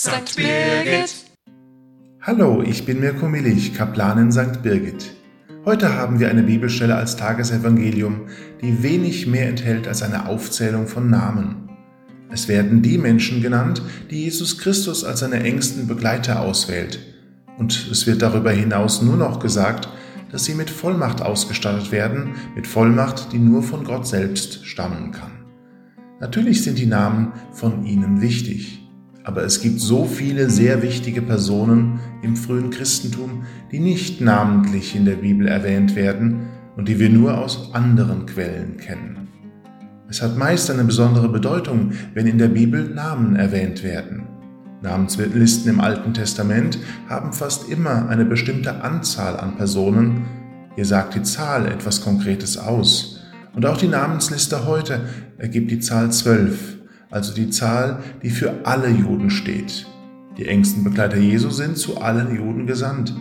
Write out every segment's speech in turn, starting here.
St. Birgit. Hallo, ich bin Mirko Millich, Kaplan in St. Birgit. Heute haben wir eine Bibelstelle als Tagesevangelium, die wenig mehr enthält als eine Aufzählung von Namen. Es werden die Menschen genannt, die Jesus Christus als seine engsten Begleiter auswählt. Und es wird darüber hinaus nur noch gesagt, dass sie mit Vollmacht ausgestattet werden, mit Vollmacht, die nur von Gott selbst stammen kann. Natürlich sind die Namen von ihnen wichtig. Aber es gibt so viele sehr wichtige Personen im frühen Christentum, die nicht namentlich in der Bibel erwähnt werden und die wir nur aus anderen Quellen kennen. Es hat meist eine besondere Bedeutung, wenn in der Bibel Namen erwähnt werden. Namenslisten im Alten Testament haben fast immer eine bestimmte Anzahl an Personen. Hier sagt die Zahl etwas Konkretes aus. Und auch die Namensliste heute ergibt die Zahl zwölf also die Zahl, die für alle Juden steht. Die engsten Begleiter Jesu sind zu allen Juden gesandt.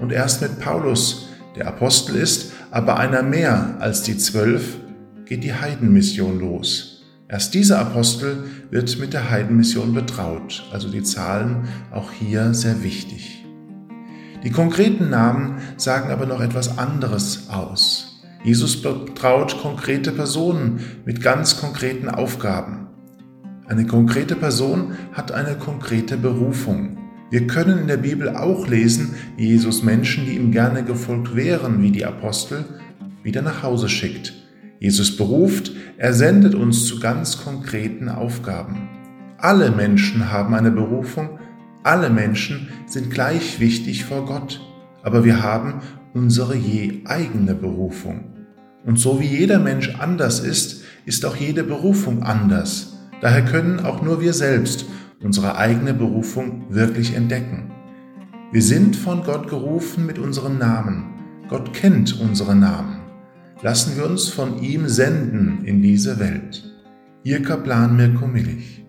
Und erst mit Paulus, der Apostel ist, aber einer mehr als die zwölf, geht die Heidenmission los. Erst dieser Apostel wird mit der Heidenmission betraut, also die Zahlen auch hier sehr wichtig. Die konkreten Namen sagen aber noch etwas anderes aus. Jesus betraut konkrete Personen mit ganz konkreten Aufgaben. Eine konkrete Person hat eine konkrete Berufung. Wir können in der Bibel auch lesen, wie Jesus Menschen, die ihm gerne gefolgt wären, wie die Apostel, wieder nach Hause schickt. Jesus beruft, er sendet uns zu ganz konkreten Aufgaben. Alle Menschen haben eine Berufung, alle Menschen sind gleich wichtig vor Gott, aber wir haben unsere je eigene Berufung. Und so wie jeder Mensch anders ist, ist auch jede Berufung anders. Daher können auch nur wir selbst unsere eigene Berufung wirklich entdecken. Wir sind von Gott gerufen mit unserem Namen. Gott kennt unsere Namen. Lassen wir uns von ihm senden in diese Welt. Ihr Kaplan Mirko Millich.